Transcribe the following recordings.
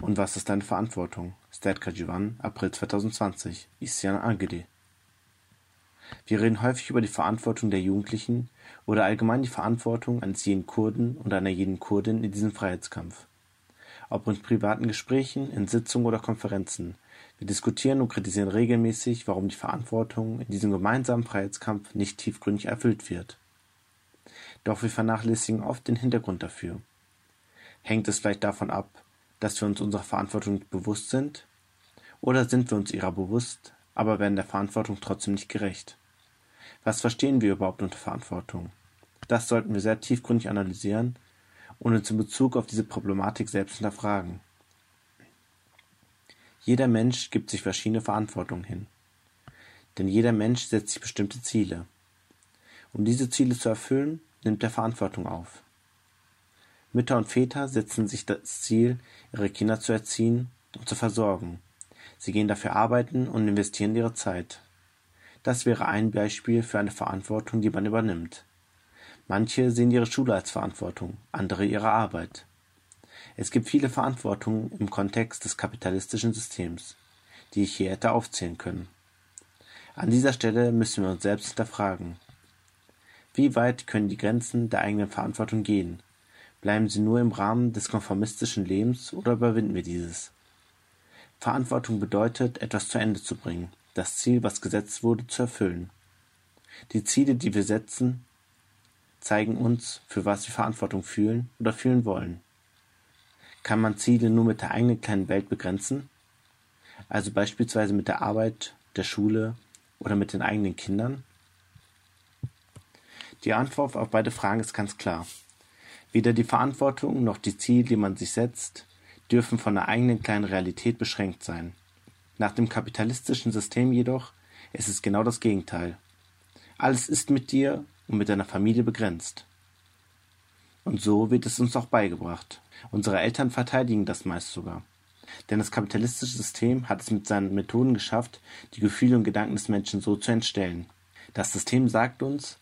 Und was ist deine Verantwortung? Stedka Jivan, April 2020. Isyan Agede. Wir reden häufig über die Verantwortung der Jugendlichen oder allgemein die Verantwortung eines jeden Kurden und einer jeden Kurdin in diesem Freiheitskampf. Ob in privaten Gesprächen, in Sitzungen oder Konferenzen. Wir diskutieren und kritisieren regelmäßig, warum die Verantwortung in diesem gemeinsamen Freiheitskampf nicht tiefgründig erfüllt wird. Doch wir vernachlässigen oft den Hintergrund dafür. Hängt es vielleicht davon ab, dass wir uns unserer Verantwortung bewusst sind? Oder sind wir uns ihrer bewusst, aber werden der Verantwortung trotzdem nicht gerecht? Was verstehen wir überhaupt unter Verantwortung? Das sollten wir sehr tiefgründig analysieren und uns in Bezug auf diese Problematik selbst hinterfragen. Jeder Mensch gibt sich verschiedene Verantwortungen hin. Denn jeder Mensch setzt sich bestimmte Ziele. Um diese Ziele zu erfüllen, nimmt er Verantwortung auf. Mütter und Väter setzen sich das Ziel, ihre Kinder zu erziehen und zu versorgen. Sie gehen dafür arbeiten und investieren ihre Zeit. Das wäre ein Beispiel für eine Verantwortung, die man übernimmt. Manche sehen ihre Schule als Verantwortung, andere ihre Arbeit. Es gibt viele Verantwortungen im Kontext des kapitalistischen Systems, die ich hier hätte aufzählen können. An dieser Stelle müssen wir uns selbst hinterfragen. Wie weit können die Grenzen der eigenen Verantwortung gehen? Bleiben sie nur im Rahmen des konformistischen Lebens oder überwinden wir dieses? Verantwortung bedeutet, etwas zu Ende zu bringen, das Ziel, was gesetzt wurde, zu erfüllen. Die Ziele, die wir setzen, zeigen uns, für was wir Verantwortung fühlen oder fühlen wollen. Kann man Ziele nur mit der eigenen kleinen Welt begrenzen? Also beispielsweise mit der Arbeit, der Schule oder mit den eigenen Kindern? Die Antwort auf beide Fragen ist ganz klar. Weder die Verantwortung noch die Ziele, die man sich setzt, dürfen von der eigenen kleinen Realität beschränkt sein. Nach dem kapitalistischen System jedoch ist es genau das Gegenteil. Alles ist mit dir und mit deiner Familie begrenzt. Und so wird es uns auch beigebracht. Unsere Eltern verteidigen das meist sogar. Denn das kapitalistische System hat es mit seinen Methoden geschafft, die Gefühle und Gedanken des Menschen so zu entstellen. Das System sagt uns,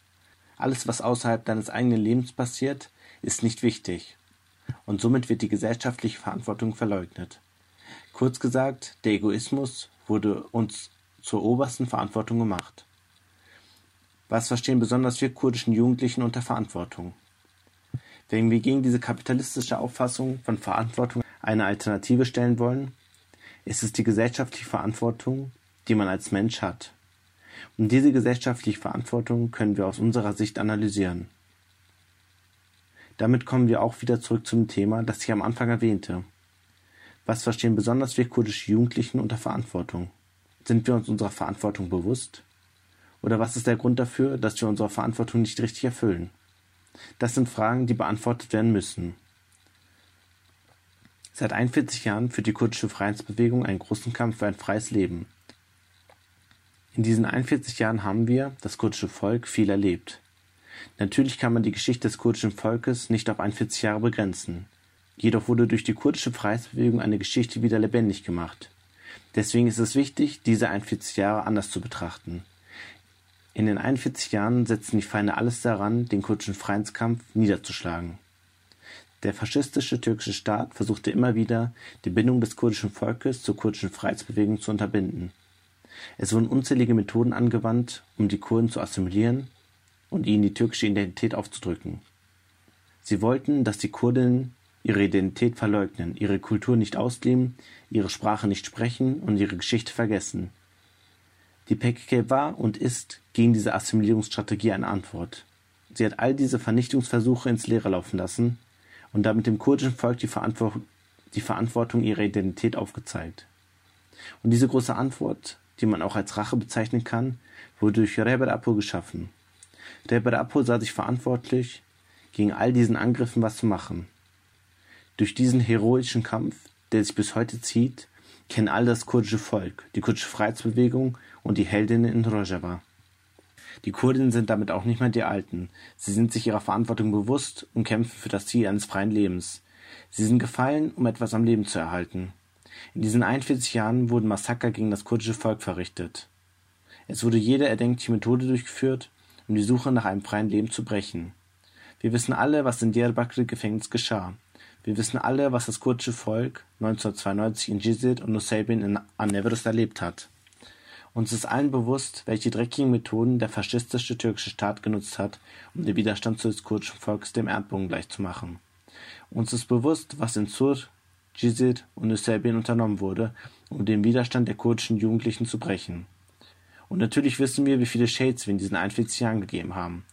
alles, was außerhalb deines eigenen Lebens passiert, ist nicht wichtig. Und somit wird die gesellschaftliche Verantwortung verleugnet. Kurz gesagt, der Egoismus wurde uns zur obersten Verantwortung gemacht. Was verstehen besonders wir kurdischen Jugendlichen unter Verantwortung? Wenn wir gegen diese kapitalistische Auffassung von Verantwortung eine Alternative stellen wollen, ist es die gesellschaftliche Verantwortung, die man als Mensch hat. Und diese gesellschaftliche Verantwortung können wir aus unserer Sicht analysieren. Damit kommen wir auch wieder zurück zum Thema, das ich am Anfang erwähnte. Was verstehen besonders wir kurdische Jugendlichen unter Verantwortung? Sind wir uns unserer Verantwortung bewusst? Oder was ist der Grund dafür, dass wir unsere Verantwortung nicht richtig erfüllen? Das sind Fragen, die beantwortet werden müssen. Seit 41 Jahren führt die kurdische Freiheitsbewegung einen großen Kampf für ein freies Leben. In diesen 41 Jahren haben wir, das kurdische Volk, viel erlebt. Natürlich kann man die Geschichte des kurdischen Volkes nicht auf 41 Jahre begrenzen. Jedoch wurde durch die kurdische Freiheitsbewegung eine Geschichte wieder lebendig gemacht. Deswegen ist es wichtig, diese 41 Jahre anders zu betrachten. In den 41 Jahren setzten die Feinde alles daran, den kurdischen Freiheitskampf niederzuschlagen. Der faschistische türkische Staat versuchte immer wieder, die Bindung des kurdischen Volkes zur kurdischen Freiheitsbewegung zu unterbinden. Es wurden unzählige Methoden angewandt, um die Kurden zu assimilieren und ihnen die türkische Identität aufzudrücken. Sie wollten, dass die Kurdinnen ihre Identität verleugnen, ihre Kultur nicht ausleben, ihre Sprache nicht sprechen und ihre Geschichte vergessen. Die PKK war und ist gegen diese Assimilierungsstrategie eine Antwort. Sie hat all diese Vernichtungsversuche ins Leere laufen lassen und damit dem kurdischen Volk die, Verantwort die Verantwortung ihrer Identität aufgezeigt. Und diese große Antwort, die man auch als Rache bezeichnen kann, wurde durch Reber Apo geschaffen. Reber Apo sah sich verantwortlich, gegen all diesen Angriffen was zu machen. Durch diesen heroischen Kampf, der sich bis heute zieht, kennen all das kurdische Volk, die kurdische Freiheitsbewegung und die Heldinnen in Rojava. Die Kurdinnen sind damit auch nicht mehr die Alten. Sie sind sich ihrer Verantwortung bewusst und kämpfen für das Ziel eines freien Lebens. Sie sind gefallen, um etwas am Leben zu erhalten. In diesen 41 Jahren wurden Massaker gegen das kurdische Volk verrichtet. Es wurde jede erdenkliche Methode durchgeführt, um die Suche nach einem freien Leben zu brechen. Wir wissen alle, was in Diyarbakir Gefängnis geschah. Wir wissen alle, was das kurdische Volk 1992 in Jizid und Nusaybin in Anevrus erlebt hat. Uns ist allen bewusst, welche dreckigen Methoden der faschistische türkische Staat genutzt hat, um den Widerstand des kurdischen Volkes dem Erdbogen gleichzumachen. Uns ist bewusst, was in Sur, Jizid und Nusaybin unternommen wurde, um den Widerstand der kurdischen Jugendlichen zu brechen. Und natürlich wissen wir, wie viele Shades wir in diesen 41 Jahren gegeben haben.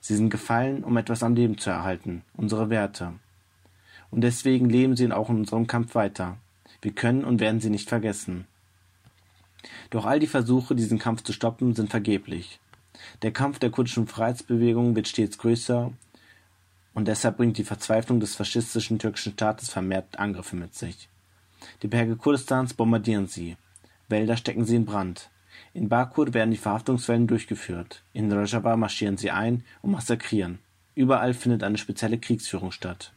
Sie sind gefallen, um etwas am Leben zu erhalten, unsere Werte und deswegen leben sie auch in unserem Kampf weiter. Wir können und werden sie nicht vergessen. Doch all die Versuche, diesen Kampf zu stoppen, sind vergeblich. Der Kampf der kurdischen Freiheitsbewegung wird stets größer und deshalb bringt die Verzweiflung des faschistischen türkischen Staates vermehrt Angriffe mit sich. Die Berge Kurdistans bombardieren sie. Wälder stecken sie in Brand. In Bakur werden die Verhaftungswellen durchgeführt. In Rojava marschieren sie ein und massakrieren. Überall findet eine spezielle Kriegsführung statt.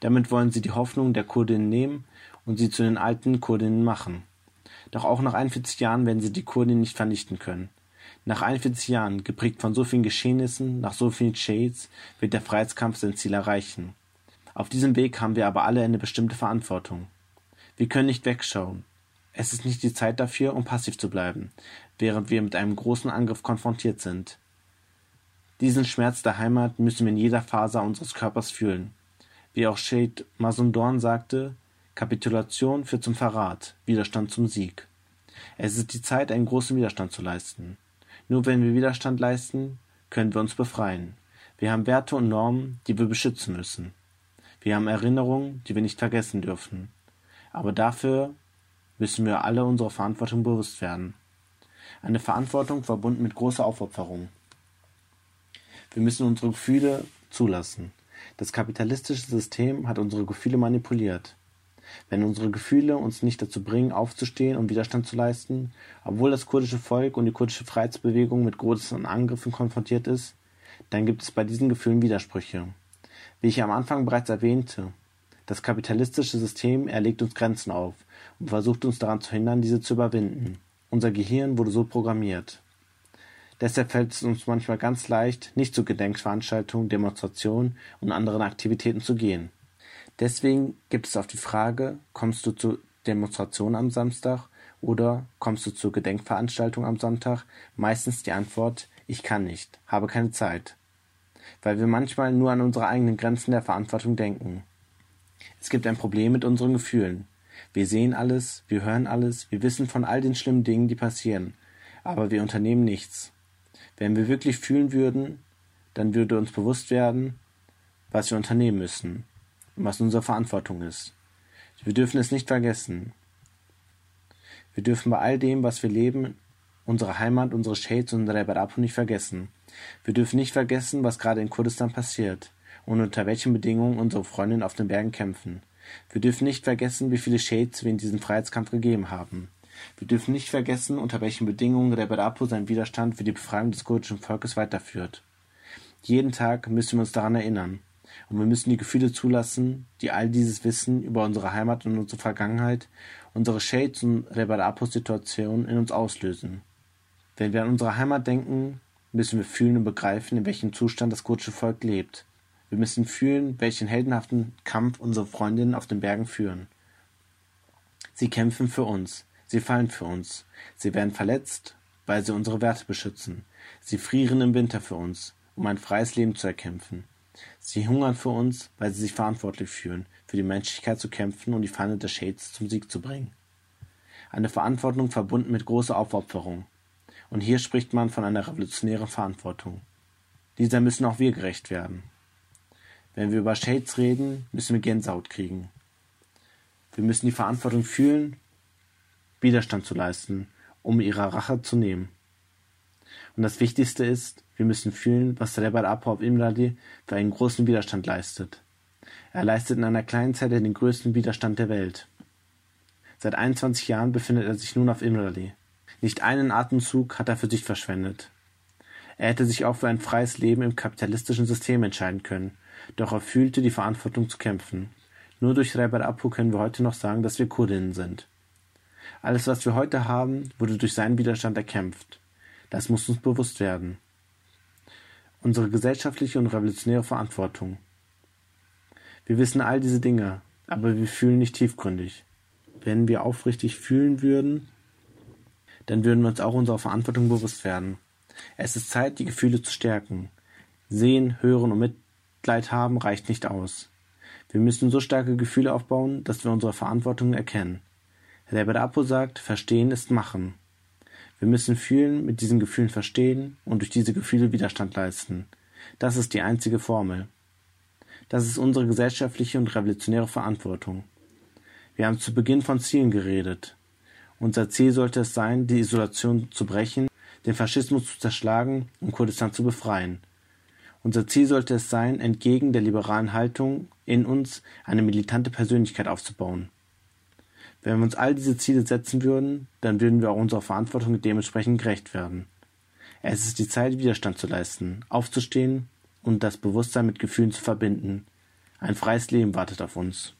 Damit wollen sie die Hoffnung der Kurdinnen nehmen und sie zu den alten Kurdinnen machen. Doch auch nach 41 Jahren werden sie die Kurdinnen nicht vernichten können. Nach 41 Jahren, geprägt von so vielen Geschehnissen, nach so vielen Shades, wird der Freiheitskampf sein Ziel erreichen. Auf diesem Weg haben wir aber alle eine bestimmte Verantwortung. Wir können nicht wegschauen. Es ist nicht die Zeit dafür, um passiv zu bleiben, während wir mit einem großen Angriff konfrontiert sind. Diesen Schmerz der Heimat müssen wir in jeder Faser unseres Körpers fühlen. Wie auch Sheikh Masundorn sagte, Kapitulation führt zum Verrat, Widerstand zum Sieg. Es ist die Zeit, einen großen Widerstand zu leisten. Nur wenn wir Widerstand leisten, können wir uns befreien. Wir haben Werte und Normen, die wir beschützen müssen. Wir haben Erinnerungen, die wir nicht vergessen dürfen. Aber dafür müssen wir alle unserer Verantwortung bewusst werden. Eine Verantwortung verbunden mit großer Aufopferung. Wir müssen unsere Gefühle zulassen. Das kapitalistische System hat unsere Gefühle manipuliert. Wenn unsere Gefühle uns nicht dazu bringen, aufzustehen und Widerstand zu leisten, obwohl das kurdische Volk und die kurdische Freiheitsbewegung mit großen Angriffen konfrontiert ist, dann gibt es bei diesen Gefühlen Widersprüche. Wie ich am Anfang bereits erwähnte, das kapitalistische System erlegt uns Grenzen auf und versucht uns daran zu hindern, diese zu überwinden. Unser Gehirn wurde so programmiert. Deshalb fällt es uns manchmal ganz leicht, nicht zu Gedenkveranstaltungen, Demonstrationen und anderen Aktivitäten zu gehen. Deswegen gibt es auf die Frage, kommst du zur Demonstration am Samstag oder kommst du zur Gedenkveranstaltung am Sonntag, meistens die Antwort, ich kann nicht, habe keine Zeit. Weil wir manchmal nur an unsere eigenen Grenzen der Verantwortung denken. Es gibt ein Problem mit unseren Gefühlen. Wir sehen alles, wir hören alles, wir wissen von all den schlimmen Dingen, die passieren, aber wir unternehmen nichts. Wenn wir wirklich fühlen würden, dann würde uns bewusst werden, was wir unternehmen müssen und was unsere Verantwortung ist. Wir dürfen es nicht vergessen. Wir dürfen bei all dem, was wir leben, unsere Heimat, unsere Shades und unsere Barapu nicht vergessen. Wir dürfen nicht vergessen, was gerade in Kurdistan passiert und unter welchen Bedingungen unsere Freundinnen auf den Bergen kämpfen. Wir dürfen nicht vergessen, wie viele Shades wir in diesem Freiheitskampf gegeben haben. Wir dürfen nicht vergessen, unter welchen Bedingungen Rebbe Apo seinen Widerstand für die Befreiung des kurdischen Volkes weiterführt. Jeden Tag müssen wir uns daran erinnern. Und wir müssen die Gefühle zulassen, die all dieses Wissen über unsere Heimat und unsere Vergangenheit, unsere Shades und Rebbe Apos Situation in uns auslösen. Wenn wir an unsere Heimat denken, müssen wir fühlen und begreifen, in welchem Zustand das kurdische Volk lebt. Wir müssen fühlen, welchen heldenhaften Kampf unsere Freundinnen auf den Bergen führen. Sie kämpfen für uns. Sie fallen für uns. Sie werden verletzt, weil sie unsere Werte beschützen. Sie frieren im Winter für uns, um ein freies Leben zu erkämpfen. Sie hungern für uns, weil sie sich verantwortlich fühlen, für die Menschlichkeit zu kämpfen und die Feinde des Shades zum Sieg zu bringen. Eine Verantwortung verbunden mit großer Aufopferung. Und hier spricht man von einer revolutionären Verantwortung. Dieser müssen auch wir gerecht werden. Wenn wir über Shades reden, müssen wir Gänsehaut kriegen. Wir müssen die Verantwortung fühlen Widerstand zu leisten, um ihre Rache zu nehmen. Und das Wichtigste ist, wir müssen fühlen, was Rebbe Apop Imrali für einen großen Widerstand leistet. Er leistet in einer kleinen Zeit den größten Widerstand der Welt. Seit 21 Jahren befindet er sich nun auf Imrali. Nicht einen Atemzug hat er für sich verschwendet. Er hätte sich auch für ein freies Leben im kapitalistischen System entscheiden können, doch er fühlte die Verantwortung zu kämpfen. Nur durch Rebbe Apu können wir heute noch sagen, dass wir Kurdinnen sind. Alles, was wir heute haben, wurde durch seinen Widerstand erkämpft. Das muss uns bewusst werden. Unsere gesellschaftliche und revolutionäre Verantwortung. Wir wissen all diese Dinge, aber wir fühlen nicht tiefgründig. Wenn wir aufrichtig fühlen würden, dann würden wir uns auch unserer Verantwortung bewusst werden. Es ist Zeit, die Gefühle zu stärken. Sehen, hören und Mitleid haben reicht nicht aus. Wir müssen so starke Gefühle aufbauen, dass wir unsere Verantwortung erkennen. Der Apo sagt, verstehen ist machen. Wir müssen fühlen, mit diesen Gefühlen verstehen und durch diese Gefühle Widerstand leisten. Das ist die einzige Formel. Das ist unsere gesellschaftliche und revolutionäre Verantwortung. Wir haben zu Beginn von Zielen geredet. Unser Ziel sollte es sein, die Isolation zu brechen, den Faschismus zu zerschlagen und Kurdistan zu befreien. Unser Ziel sollte es sein, entgegen der liberalen Haltung in uns eine militante Persönlichkeit aufzubauen. Wenn wir uns all diese Ziele setzen würden, dann würden wir auch unserer Verantwortung dementsprechend gerecht werden. Es ist die Zeit, Widerstand zu leisten, aufzustehen und das Bewusstsein mit Gefühlen zu verbinden. Ein freies Leben wartet auf uns.